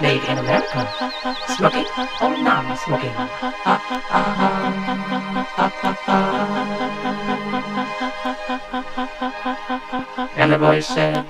Made in America. Smoking oh, or non-smoking. And the boy said.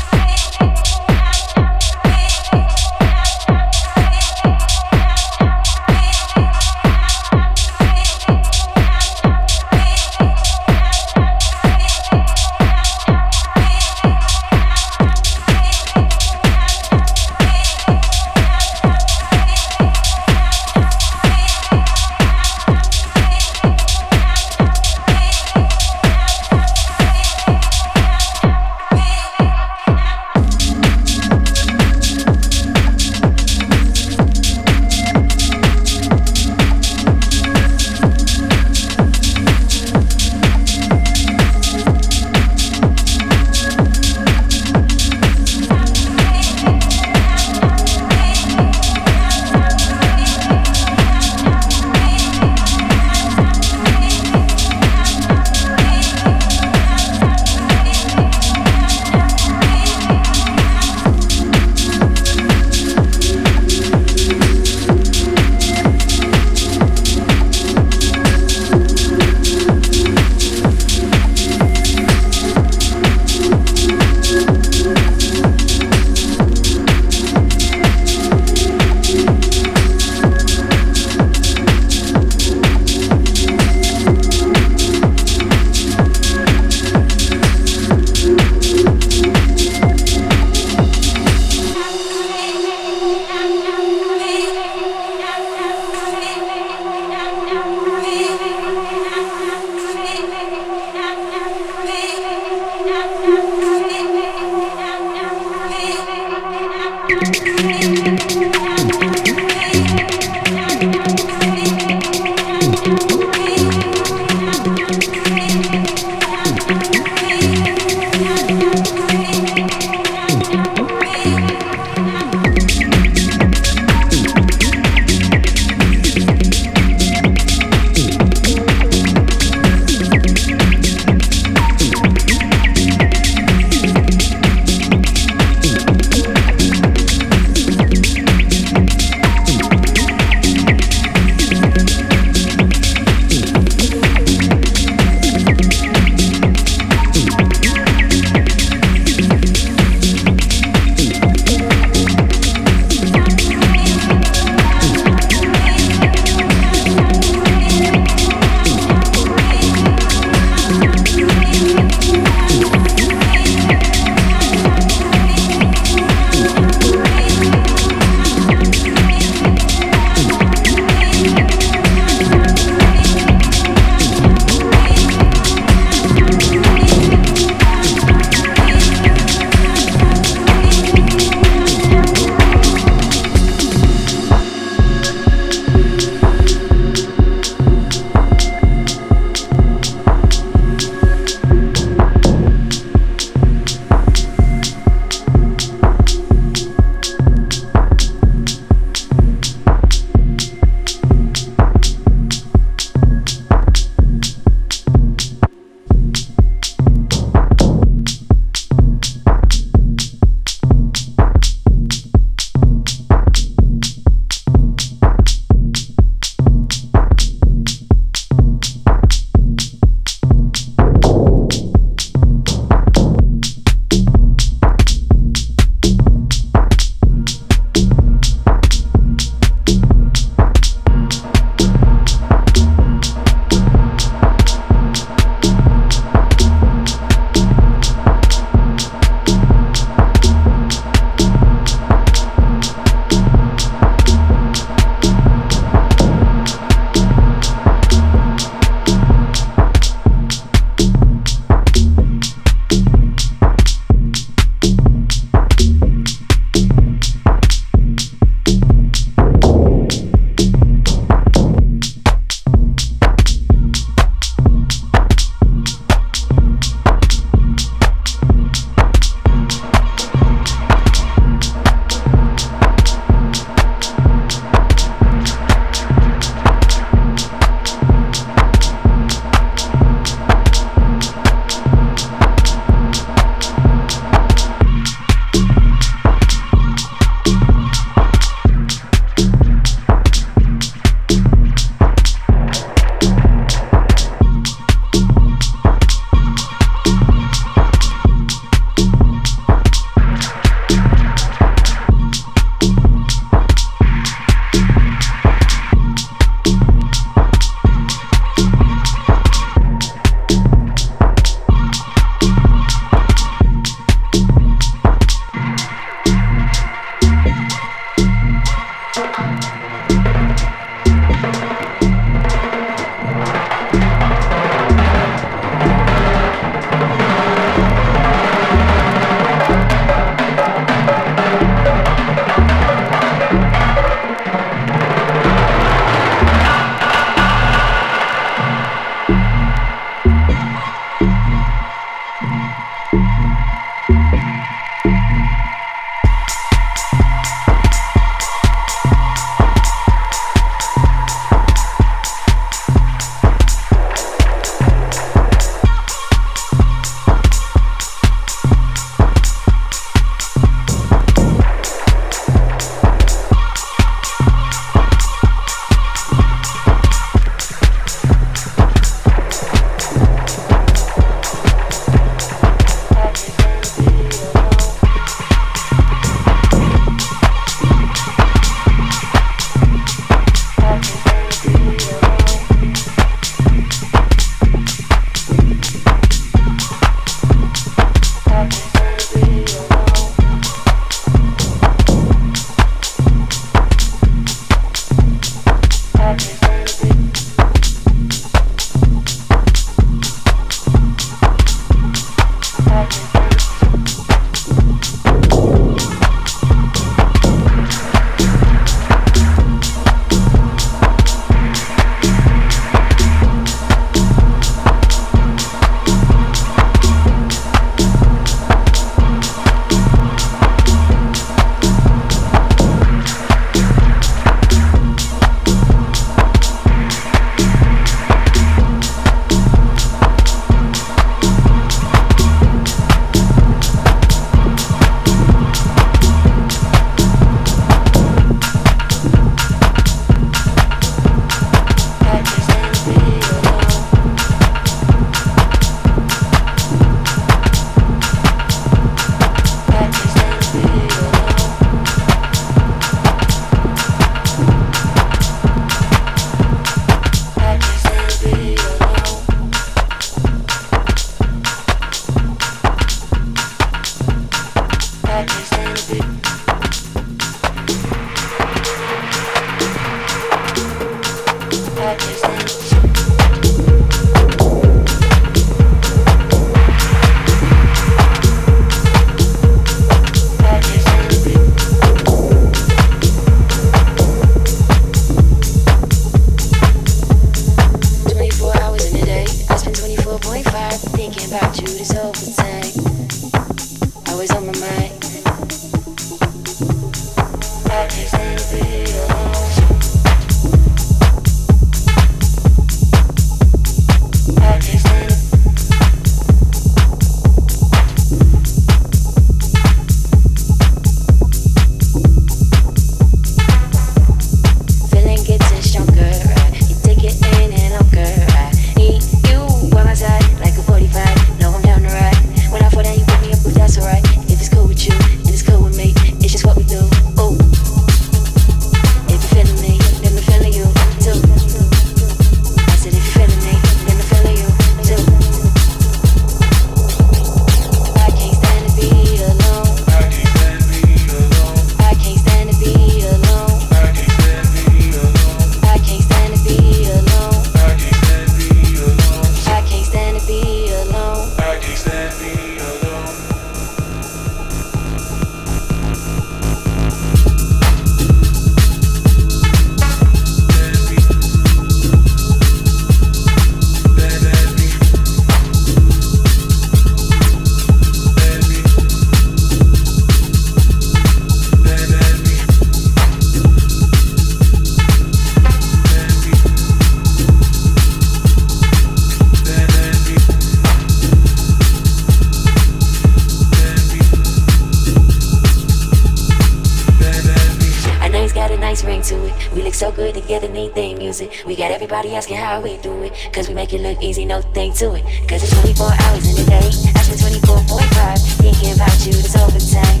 Everybody asking how we do it. Cause we make it look easy, no thing to it. Cause it's 24 hours in a day. Spend 24.5 thinking about you it's overtime.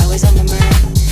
Always on my mind.